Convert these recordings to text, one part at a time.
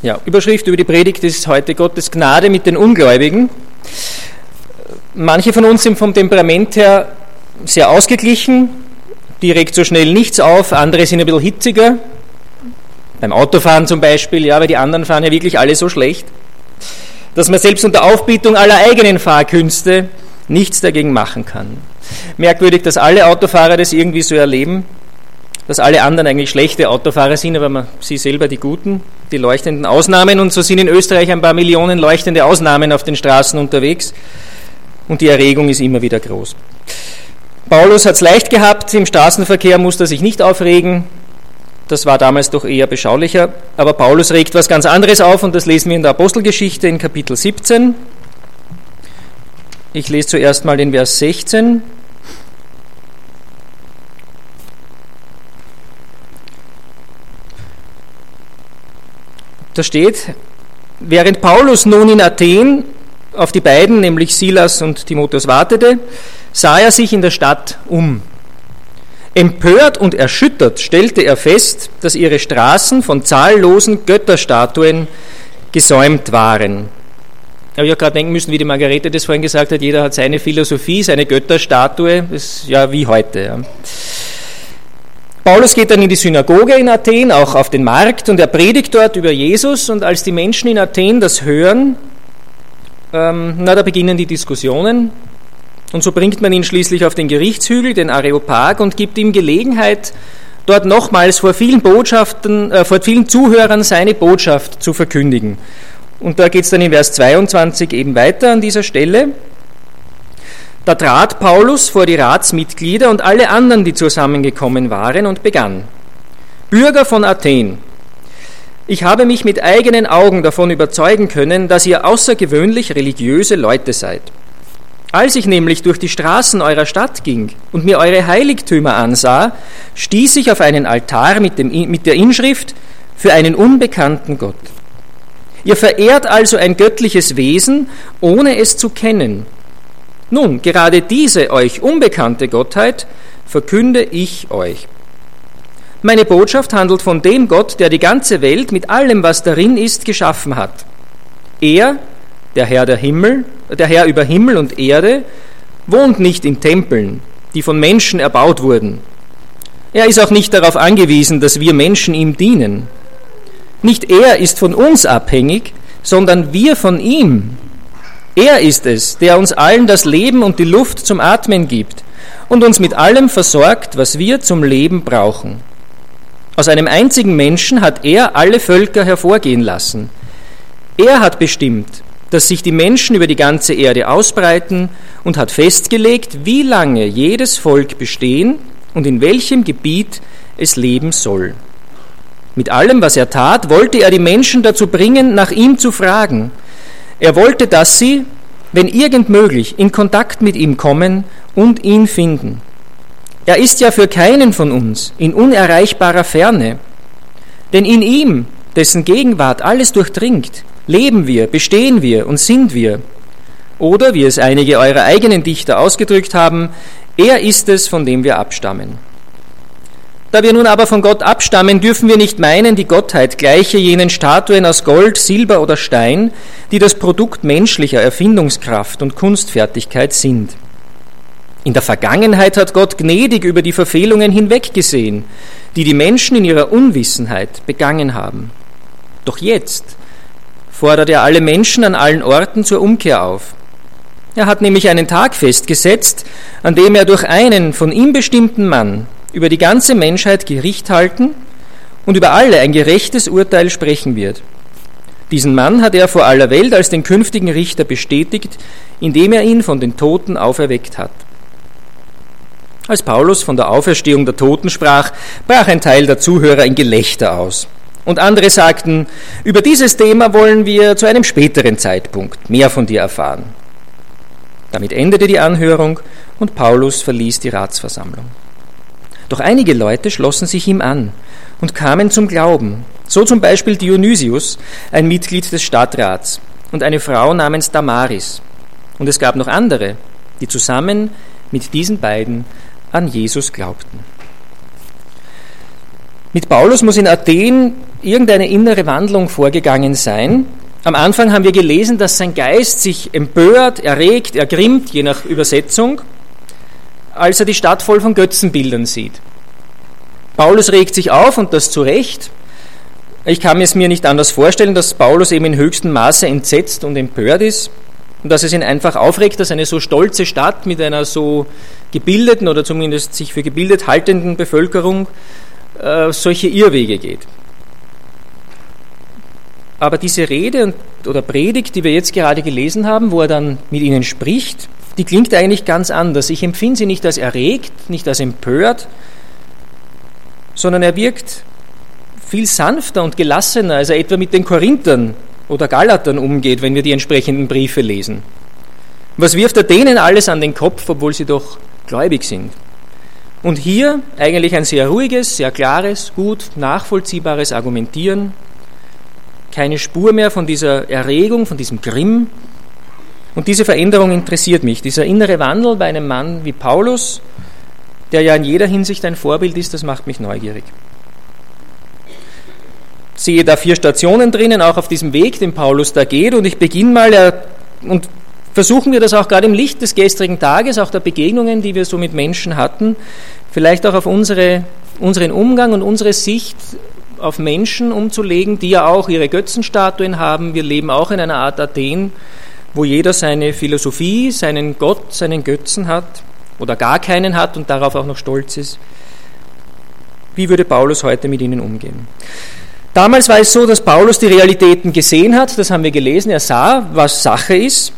Ja, Überschrift über die Predigt ist heute Gottes Gnade mit den Ungläubigen. Manche von uns sind vom Temperament her sehr ausgeglichen, die regt so schnell nichts auf, andere sind ein bisschen hitziger. Beim Autofahren zum Beispiel, ja, weil die anderen fahren ja wirklich alle so schlecht, dass man selbst unter Aufbietung aller eigenen Fahrkünste nichts dagegen machen kann. Merkwürdig, dass alle Autofahrer das irgendwie so erleben, dass alle anderen eigentlich schlechte Autofahrer sind, aber man, sie selber die guten, die leuchtenden Ausnahmen. Und so sind in Österreich ein paar Millionen leuchtende Ausnahmen auf den Straßen unterwegs. Und die Erregung ist immer wieder groß. Paulus hat es leicht gehabt, im Straßenverkehr musste er sich nicht aufregen. Das war damals doch eher beschaulicher. Aber Paulus regt was ganz anderes auf und das lesen wir in der Apostelgeschichte in Kapitel 17. Ich lese zuerst mal den Vers 16. Da steht, während Paulus nun in Athen auf die beiden, nämlich Silas und Timotheus, wartete, sah er sich in der Stadt um. Empört und erschüttert stellte er fest, dass ihre Straßen von zahllosen Götterstatuen gesäumt waren. Ich habe ja gerade denken müssen, wie die Margarete das vorhin gesagt hat, jeder hat seine Philosophie, seine Götterstatue, das ist ja wie heute. Ja. Paulus geht dann in die Synagoge in Athen, auch auf den Markt, und er predigt dort über Jesus. Und als die Menschen in Athen das hören, ähm, na, da beginnen die Diskussionen. Und so bringt man ihn schließlich auf den Gerichtshügel, den Areopag, und gibt ihm Gelegenheit, dort nochmals vor vielen Botschaften, äh, vor vielen Zuhörern seine Botschaft zu verkündigen. Und da geht es dann in Vers 22 eben weiter an dieser Stelle. Da trat Paulus vor die Ratsmitglieder und alle anderen, die zusammengekommen waren, und begann. Bürger von Athen, ich habe mich mit eigenen Augen davon überzeugen können, dass ihr außergewöhnlich religiöse Leute seid. Als ich nämlich durch die Straßen eurer Stadt ging und mir eure Heiligtümer ansah, stieß ich auf einen Altar mit, dem, mit der Inschrift für einen unbekannten Gott. Ihr verehrt also ein göttliches Wesen, ohne es zu kennen nun, gerade diese euch unbekannte Gottheit verkünde ich euch. Meine Botschaft handelt von dem Gott, der die ganze Welt mit allem, was darin ist, geschaffen hat. Er, der Herr der Himmel, der Herr über Himmel und Erde, wohnt nicht in Tempeln, die von Menschen erbaut wurden. Er ist auch nicht darauf angewiesen, dass wir Menschen ihm dienen. Nicht er ist von uns abhängig, sondern wir von ihm. Er ist es, der uns allen das Leben und die Luft zum Atmen gibt und uns mit allem versorgt, was wir zum Leben brauchen. Aus einem einzigen Menschen hat er alle Völker hervorgehen lassen. Er hat bestimmt, dass sich die Menschen über die ganze Erde ausbreiten und hat festgelegt, wie lange jedes Volk bestehen und in welchem Gebiet es leben soll. Mit allem, was er tat, wollte er die Menschen dazu bringen, nach ihm zu fragen – er wollte, dass sie, wenn irgend möglich, in Kontakt mit ihm kommen und ihn finden. Er ist ja für keinen von uns in unerreichbarer Ferne, denn in ihm, dessen Gegenwart alles durchdringt, leben wir, bestehen wir und sind wir. Oder, wie es einige eurer eigenen Dichter ausgedrückt haben, er ist es, von dem wir abstammen. Da wir nun aber von Gott abstammen, dürfen wir nicht meinen, die Gottheit gleiche jenen Statuen aus Gold, Silber oder Stein, die das Produkt menschlicher Erfindungskraft und Kunstfertigkeit sind. In der Vergangenheit hat Gott gnädig über die Verfehlungen hinweggesehen, die die Menschen in ihrer Unwissenheit begangen haben. Doch jetzt fordert er alle Menschen an allen Orten zur Umkehr auf. Er hat nämlich einen Tag festgesetzt, an dem er durch einen von ihm bestimmten Mann über die ganze Menschheit Gericht halten und über alle ein gerechtes Urteil sprechen wird. Diesen Mann hat er vor aller Welt als den künftigen Richter bestätigt, indem er ihn von den Toten auferweckt hat. Als Paulus von der Auferstehung der Toten sprach, brach ein Teil der Zuhörer in Gelächter aus. Und andere sagten, über dieses Thema wollen wir zu einem späteren Zeitpunkt mehr von dir erfahren. Damit endete die Anhörung und Paulus verließ die Ratsversammlung. Doch einige Leute schlossen sich ihm an und kamen zum Glauben. So zum Beispiel Dionysius, ein Mitglied des Stadtrats, und eine Frau namens Damaris. Und es gab noch andere, die zusammen mit diesen beiden an Jesus glaubten. Mit Paulus muss in Athen irgendeine innere Wandlung vorgegangen sein. Am Anfang haben wir gelesen, dass sein Geist sich empört, erregt, ergrimmt, je nach Übersetzung, als er die Stadt voll von Götzenbildern sieht. Paulus regt sich auf und das zu Recht. Ich kann es mir nicht anders vorstellen, dass Paulus eben in höchstem Maße entsetzt und empört ist und dass es ihn einfach aufregt, dass eine so stolze Stadt mit einer so gebildeten oder zumindest sich für gebildet haltenden Bevölkerung äh, solche Irrwege geht. Aber diese Rede oder Predigt, die wir jetzt gerade gelesen haben, wo er dann mit ihnen spricht, die klingt eigentlich ganz anders. Ich empfinde sie nicht als erregt, nicht als empört, sondern er wirkt viel sanfter und gelassener, als er etwa mit den Korinthern oder Galatern umgeht, wenn wir die entsprechenden Briefe lesen. Was wirft er denen alles an den Kopf, obwohl sie doch gläubig sind? Und hier eigentlich ein sehr ruhiges, sehr klares, gut nachvollziehbares Argumentieren, keine Spur mehr von dieser Erregung, von diesem Grimm. Und diese Veränderung interessiert mich, dieser innere Wandel bei einem Mann wie Paulus, der ja in jeder Hinsicht ein Vorbild ist, das macht mich neugierig. Sehe da vier Stationen drinnen, auch auf diesem Weg, den Paulus da geht, und ich beginne mal, und versuchen wir das auch gerade im Licht des gestrigen Tages, auch der Begegnungen, die wir so mit Menschen hatten, vielleicht auch auf unsere, unseren Umgang und unsere Sicht auf Menschen umzulegen, die ja auch ihre Götzenstatuen haben. Wir leben auch in einer Art Athen, wo jeder seine Philosophie, seinen Gott, seinen Götzen hat oder gar keinen hat und darauf auch noch stolz ist. Wie würde Paulus heute mit ihnen umgehen? Damals war es so, dass Paulus die Realitäten gesehen hat, das haben wir gelesen, er sah, was Sache ist,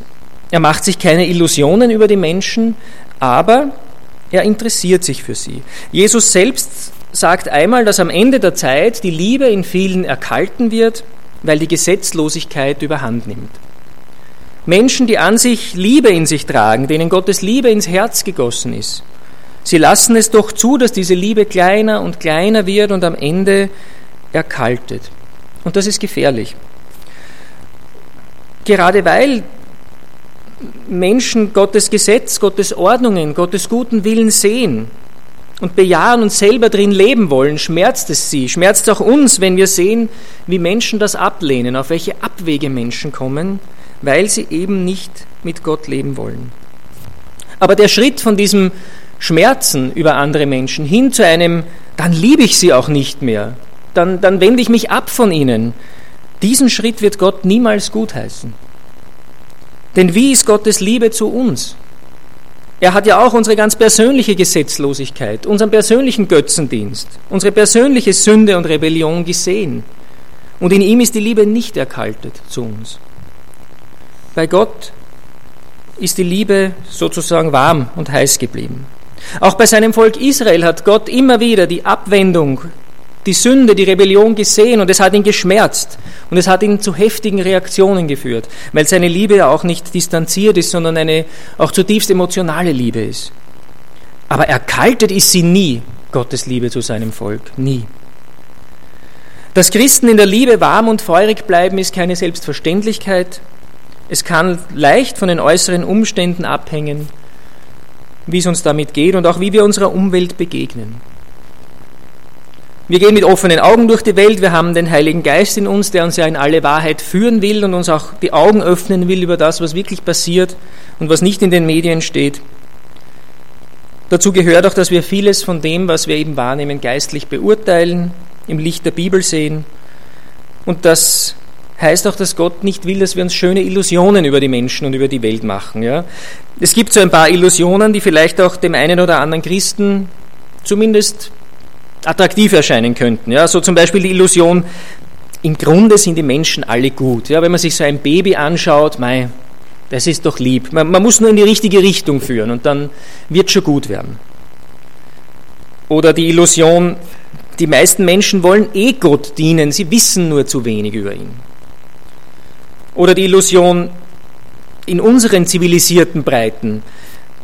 er macht sich keine Illusionen über die Menschen, aber er interessiert sich für sie. Jesus selbst sagt einmal, dass am Ende der Zeit die Liebe in vielen erkalten wird, weil die Gesetzlosigkeit überhand nimmt. Menschen, die an sich Liebe in sich tragen, denen Gottes Liebe ins Herz gegossen ist, sie lassen es doch zu, dass diese Liebe kleiner und kleiner wird und am Ende erkaltet. Und das ist gefährlich. Gerade weil Menschen Gottes Gesetz, Gottes Ordnungen, Gottes guten Willen sehen und bejahen und selber drin leben wollen, schmerzt es sie, schmerzt auch uns, wenn wir sehen, wie Menschen das ablehnen, auf welche Abwege Menschen kommen, weil sie eben nicht mit Gott leben wollen. Aber der Schritt von diesem Schmerzen über andere Menschen hin zu einem, dann liebe ich sie auch nicht mehr, dann, dann wende ich mich ab von ihnen, diesen Schritt wird Gott niemals gutheißen. Denn wie ist Gottes Liebe zu uns? Er hat ja auch unsere ganz persönliche Gesetzlosigkeit, unseren persönlichen Götzendienst, unsere persönliche Sünde und Rebellion gesehen. Und in ihm ist die Liebe nicht erkaltet zu uns. Bei Gott ist die Liebe sozusagen warm und heiß geblieben. Auch bei seinem Volk Israel hat Gott immer wieder die Abwendung, die Sünde, die Rebellion gesehen und es hat ihn geschmerzt und es hat ihn zu heftigen Reaktionen geführt, weil seine Liebe ja auch nicht distanziert ist, sondern eine auch zutiefst emotionale Liebe ist. Aber erkaltet ist sie nie, Gottes Liebe zu seinem Volk, nie. Dass Christen in der Liebe warm und feurig bleiben, ist keine Selbstverständlichkeit. Es kann leicht von den äußeren Umständen abhängen, wie es uns damit geht und auch wie wir unserer Umwelt begegnen. Wir gehen mit offenen Augen durch die Welt, wir haben den Heiligen Geist in uns, der uns ja in alle Wahrheit führen will und uns auch die Augen öffnen will über das, was wirklich passiert und was nicht in den Medien steht. Dazu gehört auch, dass wir vieles von dem, was wir eben wahrnehmen, geistlich beurteilen, im Licht der Bibel sehen und dass heißt auch, dass Gott nicht will, dass wir uns schöne Illusionen über die Menschen und über die Welt machen. Ja? Es gibt so ein paar Illusionen, die vielleicht auch dem einen oder anderen Christen zumindest attraktiv erscheinen könnten. Ja? So zum Beispiel die Illusion, im Grunde sind die Menschen alle gut. Ja? Wenn man sich so ein Baby anschaut, mei, das ist doch lieb. Man, man muss nur in die richtige Richtung führen und dann wird schon gut werden. Oder die Illusion, die meisten Menschen wollen eh Gott dienen, sie wissen nur zu wenig über ihn. Oder die Illusion in unseren zivilisierten Breiten.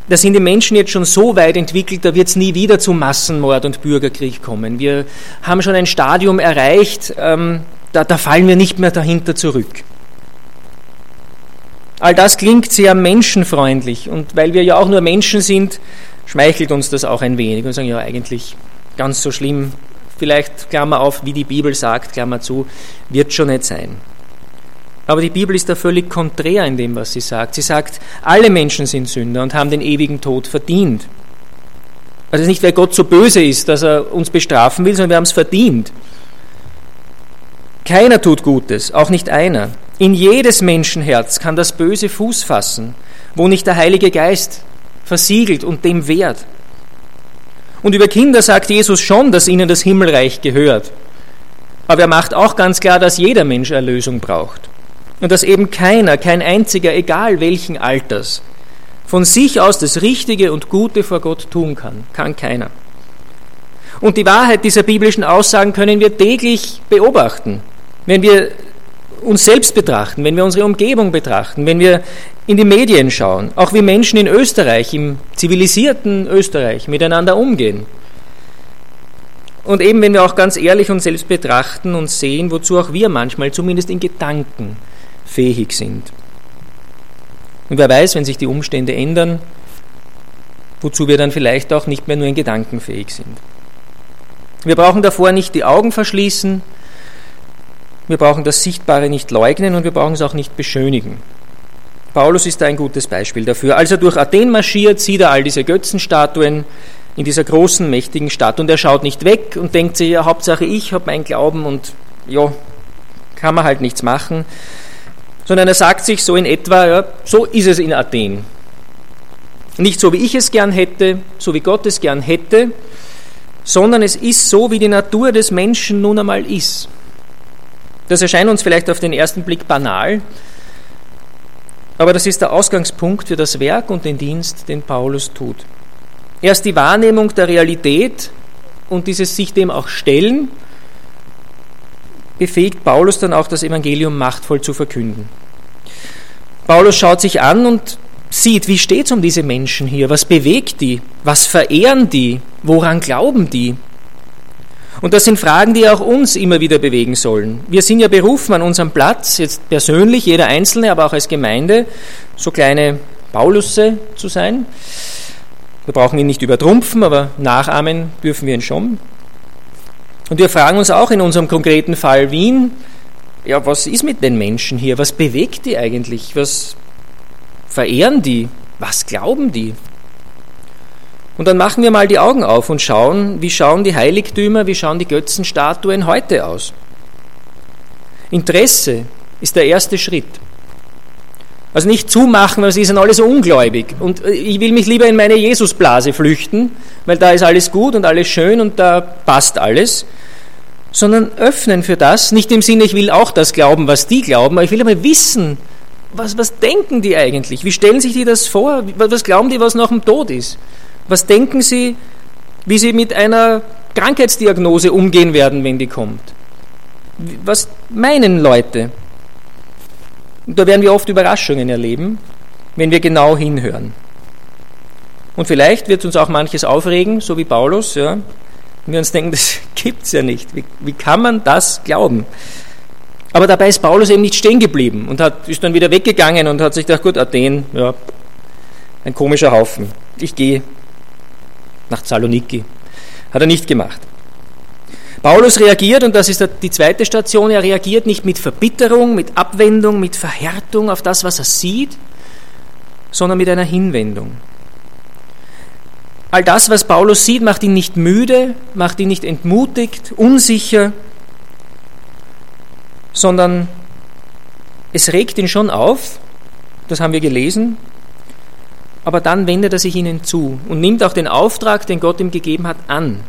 Da sind die Menschen jetzt schon so weit entwickelt, da wird es nie wieder zu Massenmord und Bürgerkrieg kommen. Wir haben schon ein Stadium erreicht, ähm, da, da fallen wir nicht mehr dahinter zurück. All das klingt sehr menschenfreundlich und weil wir ja auch nur Menschen sind, schmeichelt uns das auch ein wenig und sagen, ja eigentlich ganz so schlimm vielleicht, Klammer auf, wie die Bibel sagt, Klammer zu, wird schon nicht sein. Aber die Bibel ist da völlig konträr in dem, was sie sagt. Sie sagt, alle Menschen sind Sünder und haben den ewigen Tod verdient. Also nicht, weil Gott so böse ist, dass er uns bestrafen will, sondern wir haben es verdient. Keiner tut Gutes, auch nicht einer. In jedes Menschenherz kann das Böse Fuß fassen, wo nicht der Heilige Geist versiegelt und dem wehrt. Und über Kinder sagt Jesus schon, dass ihnen das Himmelreich gehört. Aber er macht auch ganz klar, dass jeder Mensch Erlösung braucht. Und dass eben keiner, kein einziger, egal welchen Alters, von sich aus das Richtige und Gute vor Gott tun kann. Kann keiner. Und die Wahrheit dieser biblischen Aussagen können wir täglich beobachten, wenn wir uns selbst betrachten, wenn wir unsere Umgebung betrachten, wenn wir in die Medien schauen, auch wie Menschen in Österreich, im zivilisierten Österreich miteinander umgehen. Und eben, wenn wir auch ganz ehrlich uns selbst betrachten und sehen, wozu auch wir manchmal zumindest in Gedanken fähig sind. Und wer weiß, wenn sich die Umstände ändern, wozu wir dann vielleicht auch nicht mehr nur in Gedanken fähig sind. Wir brauchen davor nicht die Augen verschließen, wir brauchen das Sichtbare nicht leugnen und wir brauchen es auch nicht beschönigen. Paulus ist da ein gutes Beispiel dafür. Als er durch Athen marschiert, sieht er all diese Götzenstatuen in dieser großen, mächtigen Stadt und er schaut nicht weg und denkt sich, ja, Hauptsache ich habe meinen Glauben und ja, kann man halt nichts machen, sondern er sagt sich so in etwa, ja, so ist es in Athen. Nicht so, wie ich es gern hätte, so wie Gott es gern hätte, sondern es ist so, wie die Natur des Menschen nun einmal ist. Das erscheint uns vielleicht auf den ersten Blick banal, aber das ist der Ausgangspunkt für das Werk und den Dienst, den Paulus tut. Erst die Wahrnehmung der Realität und dieses sich dem auch stellen, befähigt Paulus dann auch das Evangelium machtvoll zu verkünden. Paulus schaut sich an und sieht, wie steht es um diese Menschen hier, was bewegt die, was verehren die, woran glauben die. Und das sind Fragen, die auch uns immer wieder bewegen sollen. Wir sind ja berufen an unserem Platz, jetzt persönlich, jeder Einzelne, aber auch als Gemeinde, so kleine Paulusse zu sein. Wir brauchen ihn nicht übertrumpfen, aber nachahmen dürfen wir ihn schon. Und wir fragen uns auch in unserem konkreten Fall Wien, ja, was ist mit den Menschen hier? Was bewegt die eigentlich? Was verehren die? Was glauben die? Und dann machen wir mal die Augen auf und schauen, wie schauen die Heiligtümer, wie schauen die Götzenstatuen heute aus. Interesse ist der erste Schritt. Also nicht zumachen, weil sie sind alle so ungläubig. Und äh, ich will mich lieber in meine Jesusblase flüchten, weil da ist alles gut und alles schön und da passt alles. Sondern öffnen für das, nicht im Sinne, ich will auch das glauben, was die glauben, aber ich will aber wissen, was, was denken die eigentlich? Wie stellen sich die das vor? Was glauben die, was nach dem Tod ist? Was denken Sie, wie Sie mit einer Krankheitsdiagnose umgehen werden, wenn die kommt? Was meinen Leute? Und da werden wir oft Überraschungen erleben, wenn wir genau hinhören. Und vielleicht wird uns auch manches aufregen, so wie Paulus, ja, und wir uns denken, das gibt es ja nicht. Wie, wie, kann man das glauben? Aber dabei ist Paulus eben nicht stehen geblieben und hat, ist dann wieder weggegangen und hat sich gedacht, gut, Athen, ja, ein komischer Haufen. Ich gehe nach Saloniki. Hat er nicht gemacht. Paulus reagiert, und das ist die zweite Station, er reagiert nicht mit Verbitterung, mit Abwendung, mit Verhärtung auf das, was er sieht, sondern mit einer Hinwendung. All das, was Paulus sieht, macht ihn nicht müde, macht ihn nicht entmutigt, unsicher, sondern es regt ihn schon auf, das haben wir gelesen, aber dann wendet er sich ihnen zu und nimmt auch den Auftrag, den Gott ihm gegeben hat, an.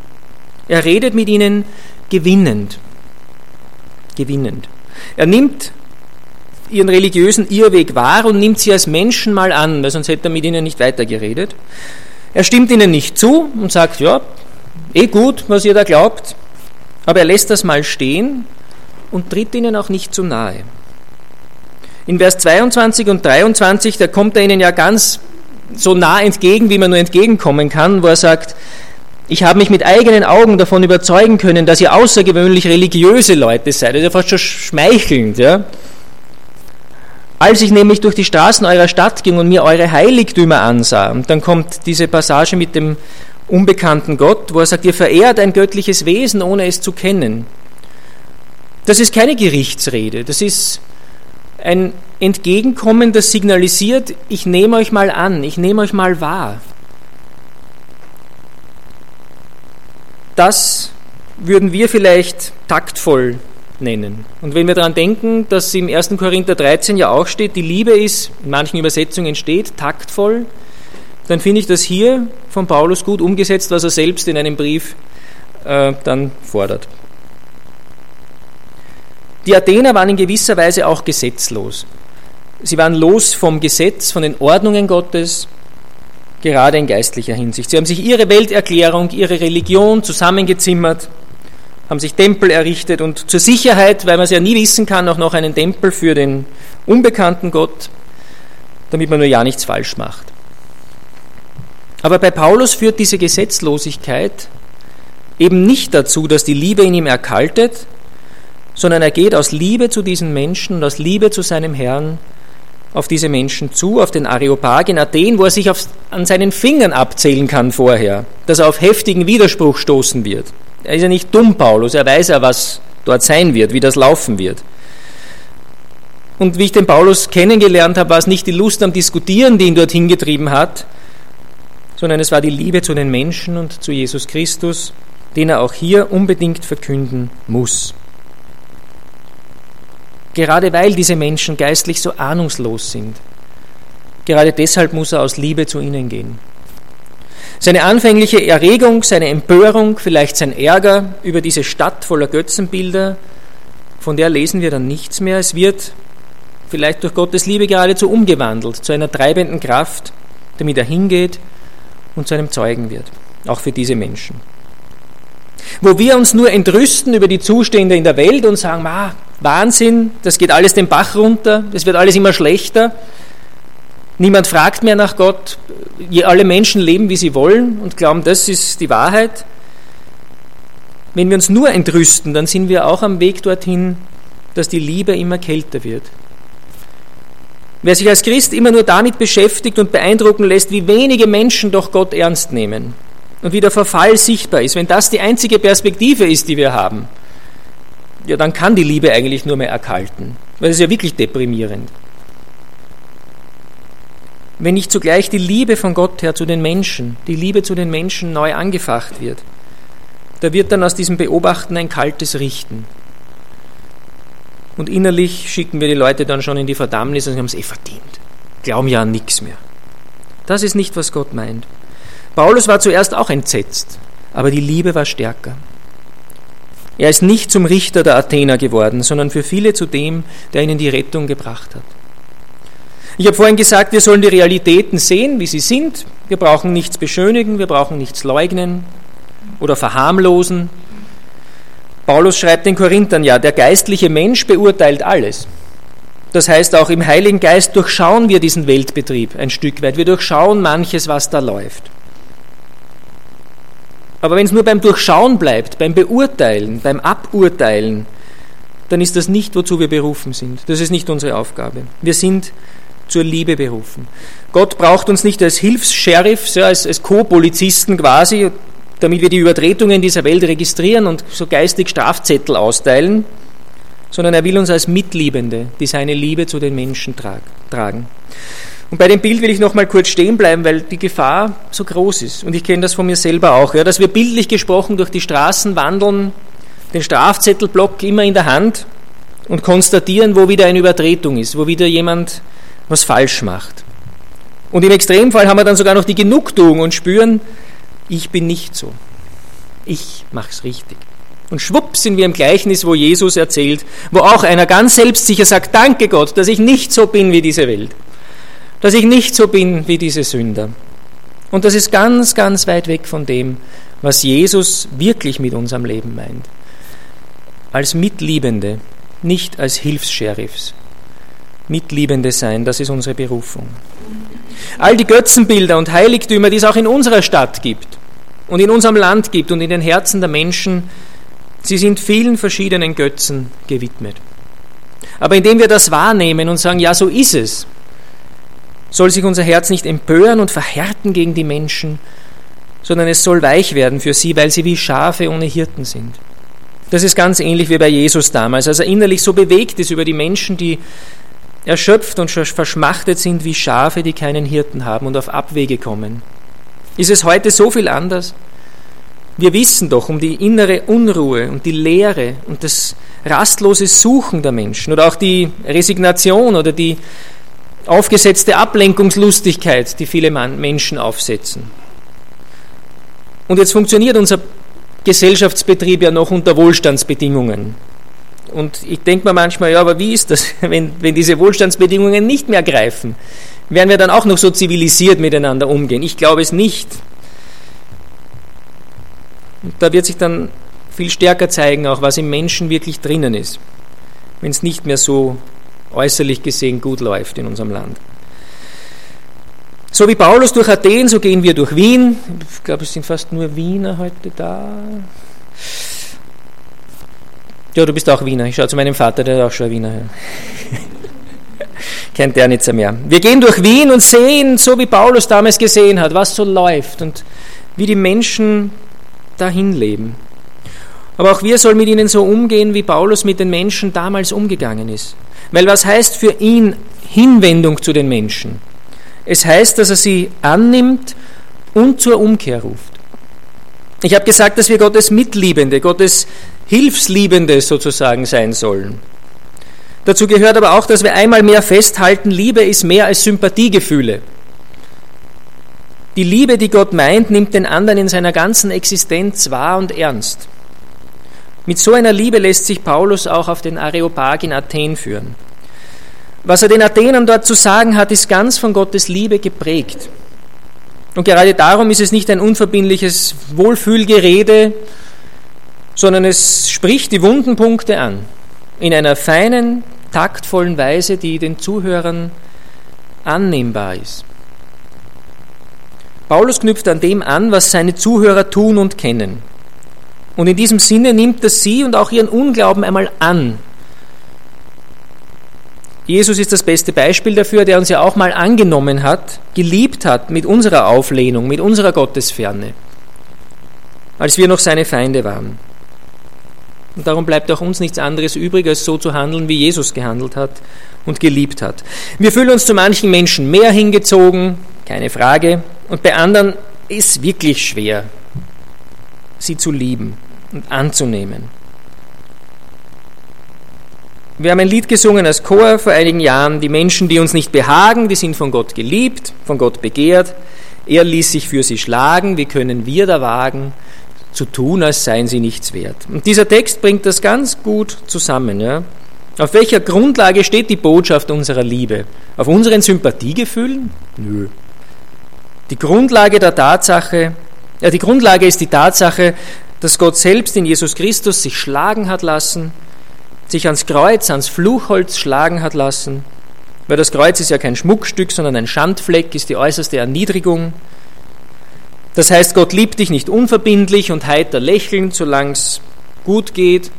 Er redet mit ihnen gewinnend. Gewinnend. Er nimmt ihren religiösen Irrweg wahr und nimmt sie als Menschen mal an, weil sonst hätte er mit ihnen nicht weitergeredet. Er stimmt ihnen nicht zu und sagt, ja, eh gut, was ihr da glaubt, aber er lässt das mal stehen und tritt ihnen auch nicht zu nahe. In Vers 22 und 23, da kommt er ihnen ja ganz so nah entgegen, wie man nur entgegenkommen kann, wo er sagt, ich habe mich mit eigenen Augen davon überzeugen können, dass ihr außergewöhnlich religiöse Leute seid. Das ist ja fast schon schmeichelnd. Ja? Als ich nämlich durch die Straßen eurer Stadt ging und mir eure Heiligtümer ansah, und dann kommt diese Passage mit dem unbekannten Gott, wo er sagt, ihr verehrt ein göttliches Wesen, ohne es zu kennen. Das ist keine Gerichtsrede, das ist ein Entgegenkommen, das signalisiert, ich nehme euch mal an, ich nehme euch mal wahr. Das würden wir vielleicht taktvoll nennen. Und wenn wir daran denken, dass im 1. Korinther 13 ja auch steht, die Liebe ist, in manchen Übersetzungen steht, taktvoll, dann finde ich das hier von Paulus gut umgesetzt, was er selbst in einem Brief äh, dann fordert. Die Athener waren in gewisser Weise auch gesetzlos. Sie waren los vom Gesetz, von den Ordnungen Gottes, gerade in geistlicher Hinsicht. Sie haben sich ihre Welterklärung, ihre Religion zusammengezimmert, haben sich Tempel errichtet und zur Sicherheit, weil man es ja nie wissen kann, auch noch einen Tempel für den unbekannten Gott, damit man nur ja nichts falsch macht. Aber bei Paulus führt diese Gesetzlosigkeit eben nicht dazu, dass die Liebe in ihm erkaltet, sondern er geht aus Liebe zu diesen Menschen und aus Liebe zu seinem Herrn auf diese Menschen zu, auf den Areopag in Athen, wo er sich auf, an seinen Fingern abzählen kann vorher, dass er auf heftigen Widerspruch stoßen wird. Er ist ja nicht dumm, Paulus, er weiß ja, was dort sein wird, wie das laufen wird. Und wie ich den Paulus kennengelernt habe, war es nicht die Lust am Diskutieren, die ihn dorthin getrieben hat, sondern es war die Liebe zu den Menschen und zu Jesus Christus, den er auch hier unbedingt verkünden muss. Gerade weil diese Menschen geistlich so ahnungslos sind. Gerade deshalb muss er aus Liebe zu ihnen gehen. Seine anfängliche Erregung, seine Empörung, vielleicht sein Ärger über diese Stadt voller Götzenbilder, von der lesen wir dann nichts mehr. Es wird vielleicht durch Gottes Liebe geradezu umgewandelt zu einer treibenden Kraft, damit er hingeht und zu einem Zeugen wird, auch für diese Menschen. Wo wir uns nur entrüsten über die Zustände in der Welt und sagen, ah, Wahnsinn, das geht alles den Bach runter, es wird alles immer schlechter, niemand fragt mehr nach Gott, alle Menschen leben, wie sie wollen und glauben, das ist die Wahrheit. Wenn wir uns nur entrüsten, dann sind wir auch am Weg dorthin, dass die Liebe immer kälter wird. Wer sich als Christ immer nur damit beschäftigt und beeindrucken lässt, wie wenige Menschen doch Gott ernst nehmen und wie der Verfall sichtbar ist, wenn das die einzige Perspektive ist, die wir haben, ja, dann kann die Liebe eigentlich nur mehr erkalten. Weil es ist ja wirklich deprimierend. Wenn nicht zugleich die Liebe von Gott her zu den Menschen, die Liebe zu den Menschen neu angefacht wird, da wird dann aus diesem Beobachten ein kaltes Richten. Und innerlich schicken wir die Leute dann schon in die Verdammnis und sie haben es eh verdient. Glauben ja an nichts mehr. Das ist nicht, was Gott meint. Paulus war zuerst auch entsetzt, aber die Liebe war stärker. Er ist nicht zum Richter der Athener geworden, sondern für viele zu dem, der ihnen die Rettung gebracht hat. Ich habe vorhin gesagt, wir sollen die Realitäten sehen, wie sie sind. Wir brauchen nichts beschönigen, wir brauchen nichts leugnen oder verharmlosen. Paulus schreibt den Korinthern ja, der geistliche Mensch beurteilt alles. Das heißt, auch im Heiligen Geist durchschauen wir diesen Weltbetrieb ein Stück weit. Wir durchschauen manches, was da läuft. Aber wenn es nur beim Durchschauen bleibt, beim Beurteilen, beim Aburteilen, dann ist das nicht, wozu wir berufen sind. Das ist nicht unsere Aufgabe. Wir sind zur Liebe berufen. Gott braucht uns nicht als Hilfs-Sheriffs, ja, als, als Co-Polizisten quasi, damit wir die Übertretungen dieser Welt registrieren und so geistig Strafzettel austeilen, sondern er will uns als Mitliebende, die seine Liebe zu den Menschen tragen. Und bei dem Bild will ich noch mal kurz stehen bleiben, weil die Gefahr so groß ist. Und ich kenne das von mir selber auch, ja, dass wir bildlich gesprochen durch die Straßen wandeln, den Strafzettelblock immer in der Hand und konstatieren, wo wieder eine Übertretung ist, wo wieder jemand was falsch macht. Und im Extremfall haben wir dann sogar noch die Genugtuung und spüren, ich bin nicht so. Ich mache es richtig. Und schwupp sind wir im Gleichnis, wo Jesus erzählt, wo auch einer ganz selbstsicher sagt, danke Gott, dass ich nicht so bin wie diese Welt dass ich nicht so bin wie diese Sünder. Und das ist ganz, ganz weit weg von dem, was Jesus wirklich mit unserem Leben meint. Als Mitliebende, nicht als Hilfs-Sheriffs. Mitliebende sein, das ist unsere Berufung. All die Götzenbilder und Heiligtümer, die es auch in unserer Stadt gibt und in unserem Land gibt und in den Herzen der Menschen, sie sind vielen verschiedenen Götzen gewidmet. Aber indem wir das wahrnehmen und sagen, ja, so ist es, soll sich unser Herz nicht empören und verhärten gegen die Menschen, sondern es soll weich werden für sie, weil sie wie Schafe ohne Hirten sind. Das ist ganz ähnlich wie bei Jesus damals, als er innerlich so bewegt ist über die Menschen, die erschöpft und verschmachtet sind wie Schafe, die keinen Hirten haben und auf Abwege kommen. Ist es heute so viel anders? Wir wissen doch um die innere Unruhe und die Leere und das rastlose Suchen der Menschen oder auch die Resignation oder die aufgesetzte Ablenkungslustigkeit, die viele Menschen aufsetzen. Und jetzt funktioniert unser Gesellschaftsbetrieb ja noch unter Wohlstandsbedingungen. Und ich denke mir manchmal, ja, aber wie ist das, wenn, wenn diese Wohlstandsbedingungen nicht mehr greifen? Werden wir dann auch noch so zivilisiert miteinander umgehen? Ich glaube es nicht. Und da wird sich dann viel stärker zeigen, auch was im Menschen wirklich drinnen ist, wenn es nicht mehr so äußerlich gesehen gut läuft in unserem Land. So wie Paulus durch Athen, so gehen wir durch Wien. Ich glaube, es sind fast nur Wiener heute da. Ja, du bist auch Wiener. Ich schaue zu meinem Vater, der ist auch schon Wiener. Kennt der nicht mehr. Wir gehen durch Wien und sehen, so wie Paulus damals gesehen hat, was so läuft und wie die Menschen dahin leben. Aber auch wir sollen mit ihnen so umgehen, wie Paulus mit den Menschen damals umgegangen ist. Weil was heißt für ihn Hinwendung zu den Menschen? Es heißt, dass er sie annimmt und zur Umkehr ruft. Ich habe gesagt, dass wir Gottes Mitliebende, Gottes Hilfsliebende sozusagen sein sollen. Dazu gehört aber auch, dass wir einmal mehr festhalten, Liebe ist mehr als Sympathiegefühle. Die Liebe, die Gott meint, nimmt den anderen in seiner ganzen Existenz wahr und ernst. Mit so einer Liebe lässt sich Paulus auch auf den Areopag in Athen führen. Was er den Athenern dort zu sagen hat, ist ganz von Gottes Liebe geprägt. Und gerade darum ist es nicht ein unverbindliches Wohlfühlgerede, sondern es spricht die wunden Punkte an. In einer feinen, taktvollen Weise, die den Zuhörern annehmbar ist. Paulus knüpft an dem an, was seine Zuhörer tun und kennen. Und in diesem Sinne nimmt er sie und auch ihren Unglauben einmal an. Jesus ist das beste Beispiel dafür, der uns ja auch mal angenommen hat, geliebt hat mit unserer Auflehnung, mit unserer Gottesferne, als wir noch seine Feinde waren. Und darum bleibt auch uns nichts anderes übrig, als so zu handeln, wie Jesus gehandelt hat und geliebt hat. Wir fühlen uns zu manchen Menschen mehr hingezogen, keine Frage, und bei anderen ist wirklich schwer, sie zu lieben und anzunehmen. Wir haben ein Lied gesungen als Chor vor einigen Jahren. Die Menschen, die uns nicht behagen, die sind von Gott geliebt, von Gott begehrt. Er ließ sich für sie schlagen. Wie können wir da wagen, zu tun, als seien sie nichts wert? Und dieser Text bringt das ganz gut zusammen. Ja? Auf welcher Grundlage steht die Botschaft unserer Liebe? Auf unseren Sympathiegefühlen? Nö. Die Grundlage der Tatsache, ja, die Grundlage ist die Tatsache, dass Gott selbst in Jesus Christus sich schlagen hat lassen, sich ans Kreuz, ans Fluchholz schlagen hat lassen, weil das Kreuz ist ja kein Schmuckstück, sondern ein Schandfleck, ist die äußerste Erniedrigung. Das heißt, Gott liebt dich nicht unverbindlich und heiter lächelnd, solange es gut geht,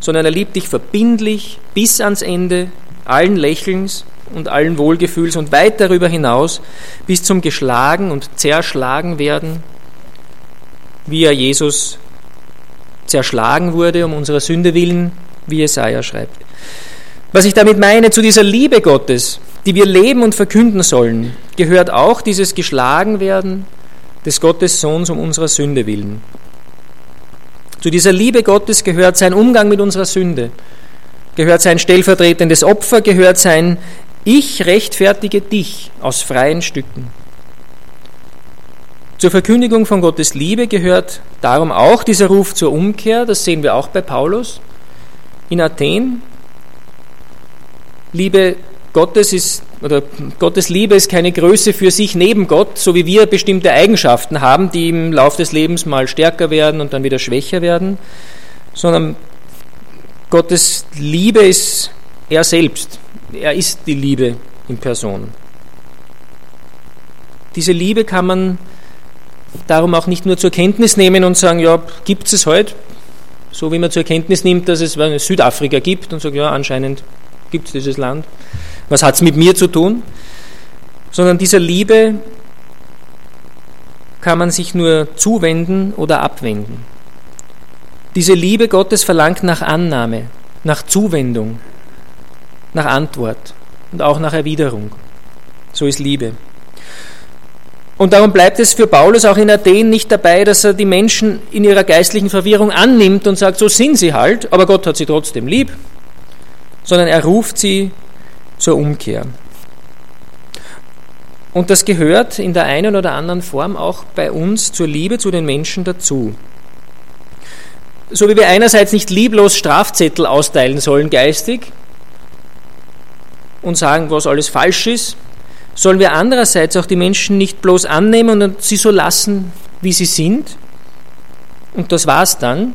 sondern er liebt dich verbindlich bis ans Ende, allen Lächelns und allen Wohlgefühls und weit darüber hinaus bis zum geschlagen und zerschlagen werden, wie er Jesus zerschlagen wurde um unserer Sünde willen, wie Jesaja schreibt. Was ich damit meine, zu dieser Liebe Gottes, die wir leben und verkünden sollen, gehört auch dieses Geschlagenwerden des Gottes Sohns um unserer Sünde willen. Zu dieser Liebe Gottes gehört sein Umgang mit unserer Sünde, gehört sein stellvertretendes Opfer, gehört sein Ich rechtfertige dich aus freien Stücken. Zur Verkündigung von Gottes Liebe gehört darum auch dieser Ruf zur Umkehr, das sehen wir auch bei Paulus in Athen. Liebe Gottes ist, oder Gottes Liebe ist keine Größe für sich neben Gott, so wie wir bestimmte Eigenschaften haben, die im Laufe des Lebens mal stärker werden und dann wieder schwächer werden, sondern Gottes Liebe ist er selbst. Er ist die Liebe in Person. Diese Liebe kann man darum auch nicht nur zur Kenntnis nehmen und sagen, ja, gibt es heute, so wie man zur Kenntnis nimmt, dass es Südafrika gibt und sagt, ja, anscheinend gibt es dieses Land. Was hat es mit mir zu tun? Sondern dieser Liebe kann man sich nur zuwenden oder abwenden. Diese Liebe Gottes verlangt nach Annahme, nach Zuwendung, nach Antwort und auch nach Erwiderung. So ist Liebe. Und darum bleibt es für Paulus auch in Athen nicht dabei, dass er die Menschen in ihrer geistlichen Verwirrung annimmt und sagt, so sind sie halt, aber Gott hat sie trotzdem lieb, sondern er ruft sie zur Umkehr. Und das gehört in der einen oder anderen Form auch bei uns zur Liebe zu den Menschen dazu. So wie wir einerseits nicht lieblos Strafzettel austeilen sollen geistig und sagen, was alles falsch ist, sollen wir andererseits auch die Menschen nicht bloß annehmen und sie so lassen, wie sie sind. Und das war's dann.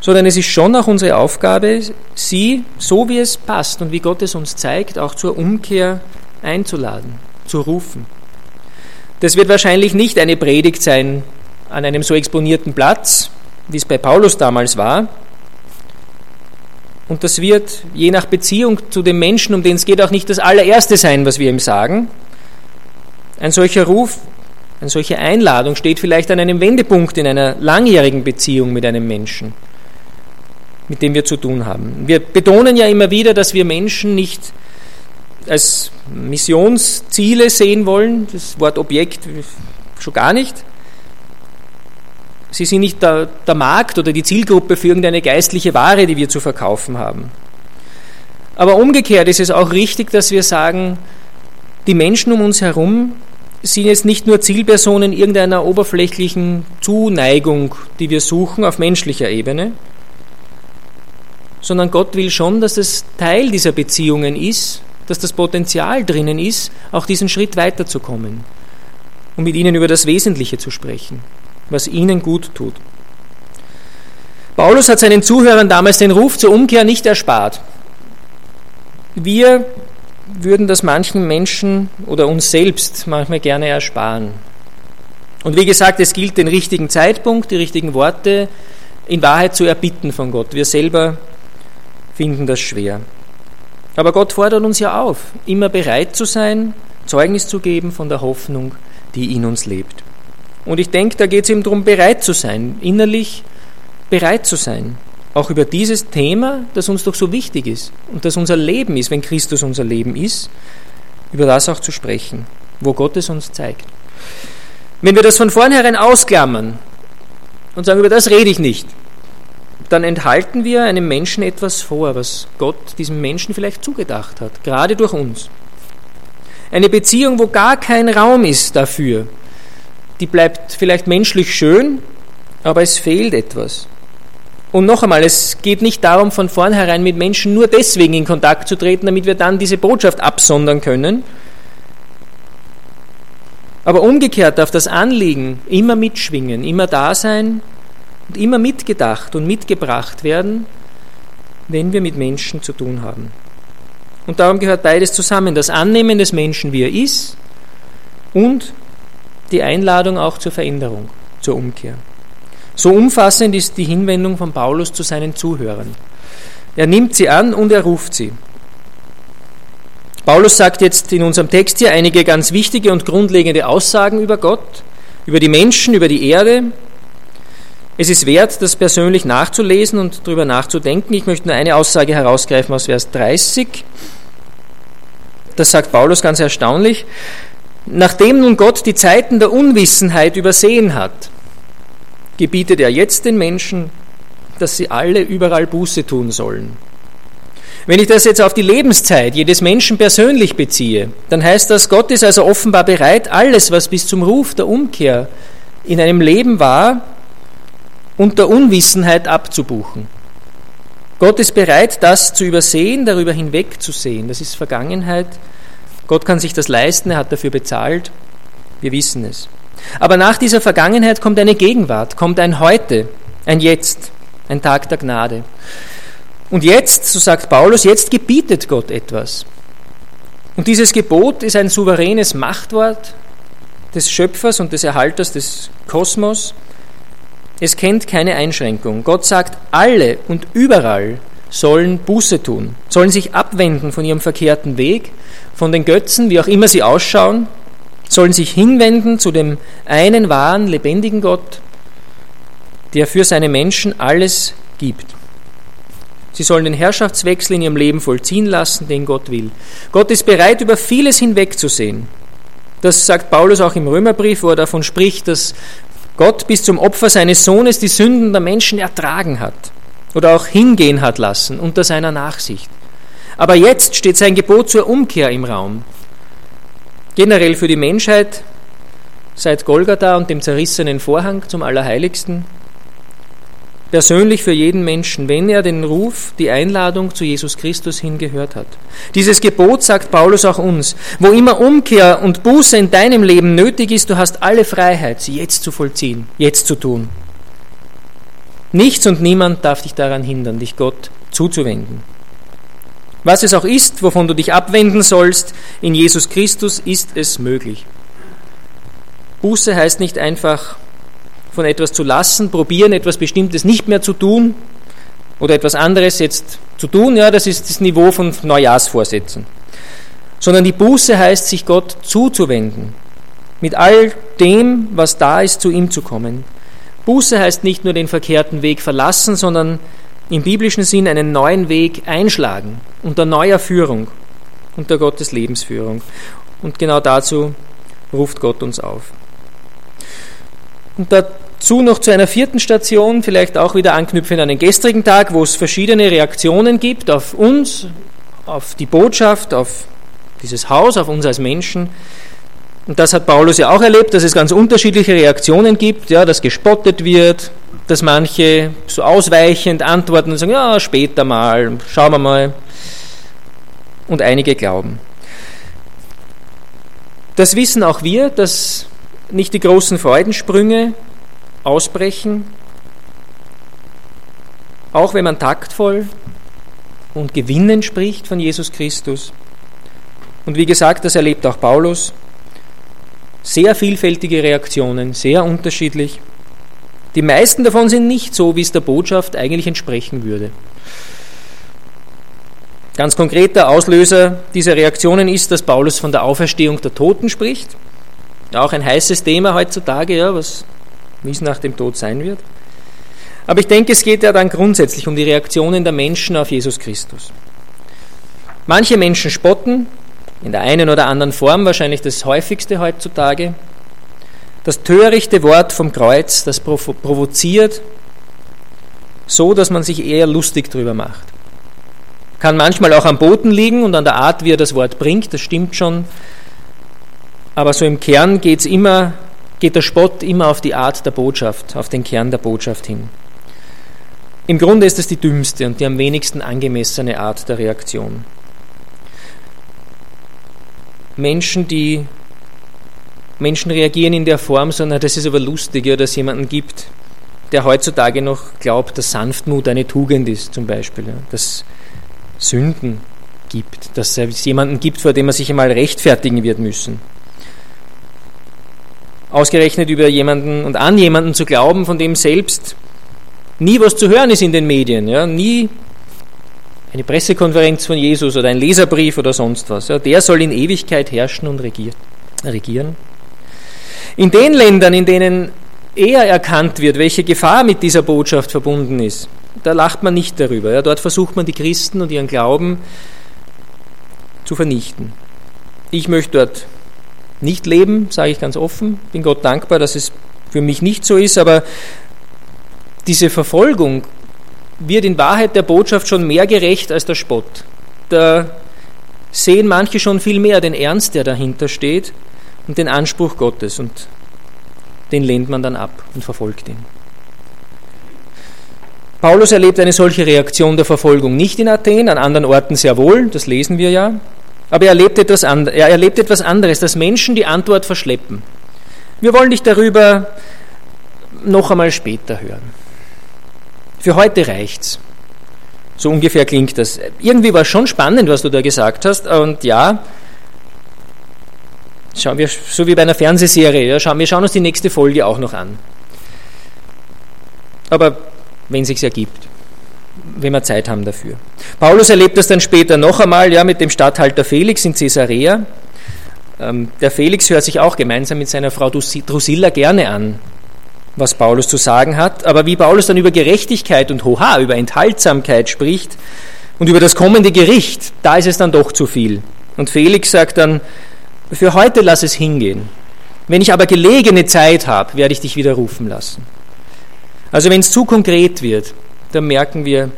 Sondern es ist schon auch unsere Aufgabe, sie, so wie es passt und wie Gott es uns zeigt, auch zur Umkehr einzuladen, zu rufen. Das wird wahrscheinlich nicht eine Predigt sein an einem so exponierten Platz, wie es bei Paulus damals war, und das wird je nach Beziehung zu dem Menschen, um den es geht, auch nicht das allererste sein, was wir ihm sagen. Ein solcher Ruf, eine solche Einladung steht vielleicht an einem Wendepunkt in einer langjährigen Beziehung mit einem Menschen, mit dem wir zu tun haben. Wir betonen ja immer wieder, dass wir Menschen nicht als Missionsziele sehen wollen, das Wort Objekt schon gar nicht, Sie sind nicht der, der Markt oder die Zielgruppe für irgendeine geistliche Ware, die wir zu verkaufen haben. Aber umgekehrt ist es auch richtig, dass wir sagen, die Menschen um uns herum sind jetzt nicht nur Zielpersonen irgendeiner oberflächlichen Zuneigung, die wir suchen auf menschlicher Ebene, sondern Gott will schon, dass es Teil dieser Beziehungen ist, dass das Potenzial drinnen ist, auch diesen Schritt weiterzukommen und mit ihnen über das Wesentliche zu sprechen was ihnen gut tut. Paulus hat seinen Zuhörern damals den Ruf zur Umkehr nicht erspart. Wir würden das manchen Menschen oder uns selbst manchmal gerne ersparen. Und wie gesagt, es gilt, den richtigen Zeitpunkt, die richtigen Worte in Wahrheit zu erbitten von Gott. Wir selber finden das schwer. Aber Gott fordert uns ja auf, immer bereit zu sein, Zeugnis zu geben von der Hoffnung, die in uns lebt. Und ich denke, da geht es eben darum, bereit zu sein, innerlich bereit zu sein, auch über dieses Thema, das uns doch so wichtig ist und das unser Leben ist, wenn Christus unser Leben ist, über das auch zu sprechen, wo Gott es uns zeigt. Wenn wir das von vornherein ausklammern und sagen, über das rede ich nicht, dann enthalten wir einem Menschen etwas vor, was Gott diesem Menschen vielleicht zugedacht hat, gerade durch uns. Eine Beziehung, wo gar kein Raum ist dafür, die bleibt vielleicht menschlich schön, aber es fehlt etwas. Und noch einmal, es geht nicht darum, von vornherein mit Menschen nur deswegen in Kontakt zu treten, damit wir dann diese Botschaft absondern können. Aber umgekehrt darf das Anliegen immer mitschwingen, immer da sein und immer mitgedacht und mitgebracht werden, wenn wir mit Menschen zu tun haben. Und darum gehört beides zusammen, das Annehmen des Menschen, wie er ist, und die Einladung auch zur Veränderung, zur Umkehr. So umfassend ist die Hinwendung von Paulus zu seinen Zuhörern. Er nimmt sie an und er ruft sie. Paulus sagt jetzt in unserem Text hier einige ganz wichtige und grundlegende Aussagen über Gott, über die Menschen, über die Erde. Es ist wert, das persönlich nachzulesen und darüber nachzudenken. Ich möchte nur eine Aussage herausgreifen aus Vers 30. Das sagt Paulus ganz erstaunlich. Nachdem nun Gott die Zeiten der Unwissenheit übersehen hat, gebietet er jetzt den Menschen, dass sie alle überall Buße tun sollen. Wenn ich das jetzt auf die Lebenszeit jedes Menschen persönlich beziehe, dann heißt das, Gott ist also offenbar bereit, alles, was bis zum Ruf der Umkehr in einem Leben war, unter Unwissenheit abzubuchen. Gott ist bereit, das zu übersehen, darüber hinwegzusehen. Das ist Vergangenheit, Gott kann sich das leisten, er hat dafür bezahlt, wir wissen es. Aber nach dieser Vergangenheit kommt eine Gegenwart, kommt ein Heute, ein Jetzt, ein Tag der Gnade. Und jetzt, so sagt Paulus, jetzt gebietet Gott etwas. Und dieses Gebot ist ein souveränes Machtwort des Schöpfers und des Erhalters des Kosmos. Es kennt keine Einschränkung. Gott sagt, alle und überall sollen Buße tun, sollen sich abwenden von ihrem verkehrten Weg, von den Götzen, wie auch immer sie ausschauen, sollen sich hinwenden zu dem einen wahren, lebendigen Gott, der für seine Menschen alles gibt. Sie sollen den Herrschaftswechsel in ihrem Leben vollziehen lassen, den Gott will. Gott ist bereit, über vieles hinwegzusehen. Das sagt Paulus auch im Römerbrief, wo er davon spricht, dass Gott bis zum Opfer seines Sohnes die Sünden der Menschen ertragen hat oder auch hingehen hat lassen unter seiner Nachsicht. Aber jetzt steht sein Gebot zur Umkehr im Raum. Generell für die Menschheit seit Golgatha und dem zerrissenen Vorhang zum Allerheiligsten persönlich für jeden Menschen, wenn er den Ruf, die Einladung zu Jesus Christus hingehört hat. Dieses Gebot sagt Paulus auch uns. Wo immer Umkehr und Buße in deinem Leben nötig ist, du hast alle Freiheit, sie jetzt zu vollziehen, jetzt zu tun. Nichts und niemand darf dich daran hindern, dich Gott zuzuwenden. Was es auch ist, wovon du dich abwenden sollst, in Jesus Christus ist es möglich. Buße heißt nicht einfach von etwas zu lassen, probieren, etwas Bestimmtes nicht mehr zu tun oder etwas anderes jetzt zu tun, ja, das ist das Niveau von Neujahrsvorsätzen. Sondern die Buße heißt, sich Gott zuzuwenden, mit all dem, was da ist, zu ihm zu kommen. Buße heißt nicht nur den verkehrten Weg verlassen, sondern im biblischen Sinn einen neuen Weg einschlagen, unter neuer Führung, unter Gottes Lebensführung. Und genau dazu ruft Gott uns auf. Und dazu noch zu einer vierten Station, vielleicht auch wieder anknüpfend an den gestrigen Tag, wo es verschiedene Reaktionen gibt auf uns, auf die Botschaft, auf dieses Haus, auf uns als Menschen. Und das hat Paulus ja auch erlebt, dass es ganz unterschiedliche Reaktionen gibt, ja, dass gespottet wird, dass manche so ausweichend antworten und sagen, ja, später mal, schauen wir mal. Und einige glauben. Das wissen auch wir, dass nicht die großen Freudensprünge ausbrechen, auch wenn man taktvoll und gewinnend spricht von Jesus Christus. Und wie gesagt, das erlebt auch Paulus. Sehr vielfältige Reaktionen, sehr unterschiedlich. Die meisten davon sind nicht so, wie es der Botschaft eigentlich entsprechen würde. Ganz konkreter Auslöser dieser Reaktionen ist, dass Paulus von der Auferstehung der Toten spricht. Auch ein heißes Thema heutzutage, ja, was, wie es nach dem Tod sein wird. Aber ich denke, es geht ja dann grundsätzlich um die Reaktionen der Menschen auf Jesus Christus. Manche Menschen spotten, in der einen oder anderen Form wahrscheinlich das häufigste heutzutage. Das törichte Wort vom Kreuz, das provoziert, so dass man sich eher lustig drüber macht. Kann manchmal auch am Boden liegen und an der Art, wie er das Wort bringt, das stimmt schon. Aber so im Kern geht's immer, geht der Spott immer auf die Art der Botschaft, auf den Kern der Botschaft hin. Im Grunde ist es die dümmste und die am wenigsten angemessene Art der Reaktion. Menschen, die Menschen reagieren in der Form, sondern das ist aber lustig, ja, dass es jemanden gibt, der heutzutage noch glaubt, dass Sanftmut eine Tugend ist, zum Beispiel, ja, dass Sünden gibt, dass es jemanden gibt, vor dem man sich einmal rechtfertigen wird müssen. Ausgerechnet über jemanden und an jemanden zu glauben, von dem selbst nie was zu hören ist in den Medien, ja, nie eine Pressekonferenz von Jesus oder ein Leserbrief oder sonst was. Ja, der soll in Ewigkeit herrschen und regieren. In den Ländern, in denen eher erkannt wird, welche Gefahr mit dieser Botschaft verbunden ist, da lacht man nicht darüber. Ja, dort versucht man die Christen und ihren Glauben zu vernichten. Ich möchte dort nicht leben, sage ich ganz offen. Bin Gott dankbar, dass es für mich nicht so ist, aber diese Verfolgung wird in Wahrheit der Botschaft schon mehr gerecht als der Spott. Da sehen manche schon viel mehr den Ernst, der dahinter steht und den Anspruch Gottes und den lehnt man dann ab und verfolgt ihn. Paulus erlebt eine solche Reaktion der Verfolgung nicht in Athen, an anderen Orten sehr wohl, das lesen wir ja. Aber er erlebt, etwas er erlebt etwas anderes, dass Menschen die Antwort verschleppen. Wir wollen dich darüber noch einmal später hören. Für heute reicht's. So ungefähr klingt das. Irgendwie war es schon spannend, was du da gesagt hast. Und ja, schauen wir, so wie bei einer Fernsehserie, ja, schauen, wir schauen uns die nächste Folge auch noch an. Aber wenn es sich ergibt wenn wir Zeit haben dafür. Paulus erlebt das dann später noch einmal ja, mit dem Statthalter Felix in Caesarea. Ähm, der Felix hört sich auch gemeinsam mit seiner Frau Drusilla gerne an, was Paulus zu sagen hat. Aber wie Paulus dann über Gerechtigkeit und Hoha, über Enthaltsamkeit spricht und über das kommende Gericht, da ist es dann doch zu viel. Und Felix sagt dann, für heute lass es hingehen. Wenn ich aber gelegene Zeit habe, werde ich dich wieder rufen lassen. Also wenn es zu konkret wird, dann merken wir,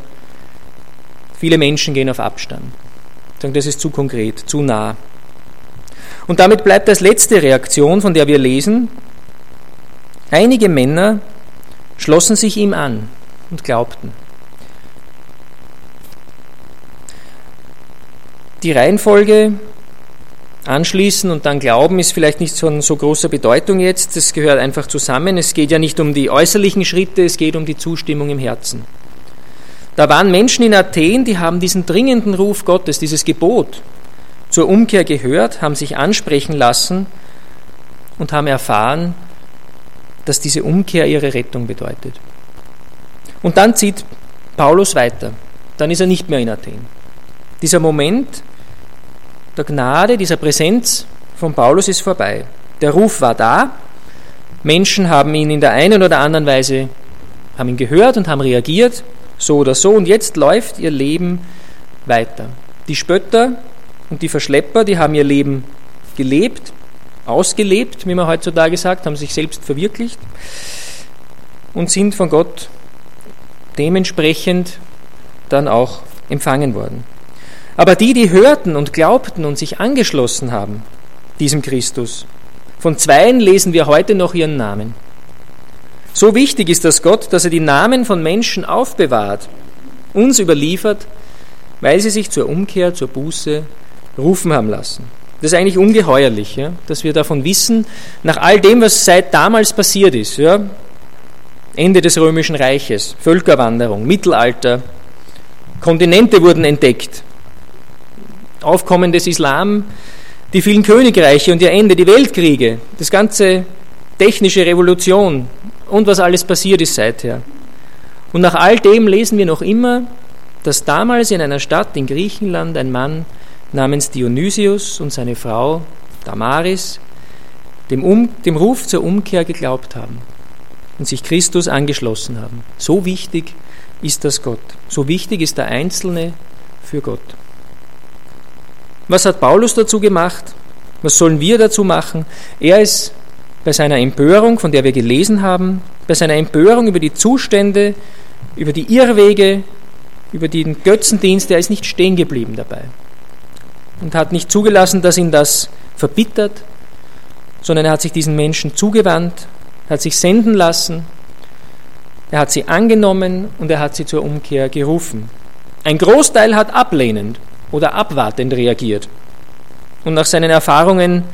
viele Menschen gehen auf Abstand. Sagen, das ist zu konkret, zu nah. Und damit bleibt als letzte Reaktion, von der wir lesen, einige Männer schlossen sich ihm an und glaubten. Die Reihenfolge anschließen und dann glauben ist vielleicht nicht von so großer Bedeutung jetzt. Das gehört einfach zusammen. Es geht ja nicht um die äußerlichen Schritte, es geht um die Zustimmung im Herzen. Da waren Menschen in Athen, die haben diesen dringenden Ruf Gottes, dieses Gebot zur Umkehr gehört, haben sich ansprechen lassen und haben erfahren, dass diese Umkehr ihre Rettung bedeutet. Und dann zieht Paulus weiter. Dann ist er nicht mehr in Athen. Dieser Moment der Gnade, dieser Präsenz von Paulus ist vorbei. Der Ruf war da. Menschen haben ihn in der einen oder anderen Weise, haben ihn gehört und haben reagiert, so oder so. Und jetzt läuft ihr Leben weiter. Die Spötter und die Verschlepper, die haben ihr Leben gelebt, ausgelebt, wie man heutzutage sagt, haben sich selbst verwirklicht und sind von Gott dementsprechend dann auch empfangen worden. Aber die, die hörten und glaubten und sich angeschlossen haben, diesem Christus, von zweien lesen wir heute noch ihren Namen. So wichtig ist das Gott, dass er die Namen von Menschen aufbewahrt, uns überliefert, weil sie sich zur Umkehr, zur Buße rufen haben lassen. Das ist eigentlich ungeheuerlich, ja, dass wir davon wissen, nach all dem, was seit damals passiert ist. Ja, Ende des Römischen Reiches, Völkerwanderung, Mittelalter, Kontinente wurden entdeckt, Aufkommen des Islam, die vielen Königreiche und ihr Ende, die Weltkriege, das ganze technische Revolution und was alles passiert ist seither. Und nach all dem lesen wir noch immer, dass damals in einer Stadt in Griechenland ein Mann namens Dionysius und seine Frau Damaris dem, um, dem Ruf zur Umkehr geglaubt haben und sich Christus angeschlossen haben. So wichtig ist das Gott. So wichtig ist der Einzelne für Gott. Was hat Paulus dazu gemacht? Was sollen wir dazu machen? Er ist bei seiner Empörung, von der wir gelesen haben, bei seiner Empörung über die Zustände, über die Irrwege, über den Götzendienst, er ist nicht stehen geblieben dabei und hat nicht zugelassen, dass ihn das verbittert, sondern er hat sich diesen Menschen zugewandt, hat sich senden lassen, er hat sie angenommen und er hat sie zur Umkehr gerufen. Ein Großteil hat ablehnend oder abwartend reagiert. Und nach seinen Erfahrungen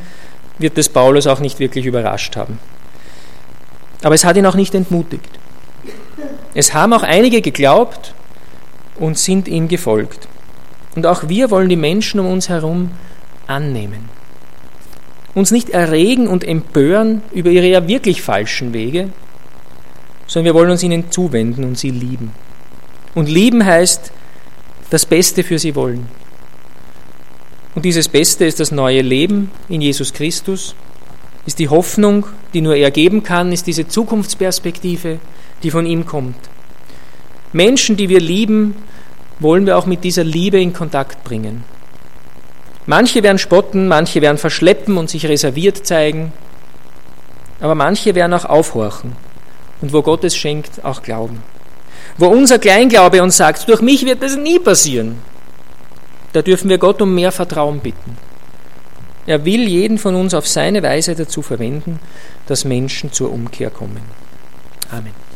wird es Paulus auch nicht wirklich überrascht haben. Aber es hat ihn auch nicht entmutigt. Es haben auch einige geglaubt und sind ihm gefolgt. Und auch wir wollen die Menschen um uns herum annehmen. Uns nicht erregen und empören über ihre ja wirklich falschen Wege, sondern wir wollen uns ihnen zuwenden und sie lieben. Und lieben heißt das Beste für sie wollen. Und dieses Beste ist das neue Leben in Jesus Christus, ist die Hoffnung, die nur er geben kann, ist diese Zukunftsperspektive, die von ihm kommt. Menschen, die wir lieben, wollen wir auch mit dieser Liebe in Kontakt bringen. Manche werden spotten, manche werden verschleppen und sich reserviert zeigen, aber manche werden auch aufhorchen und wo Gott es schenkt, auch glauben. Wo unser Kleinglaube uns sagt, durch mich wird das nie passieren, da dürfen wir Gott um mehr Vertrauen bitten. Er will jeden von uns auf seine Weise dazu verwenden, dass Menschen zur Umkehr kommen. Amen.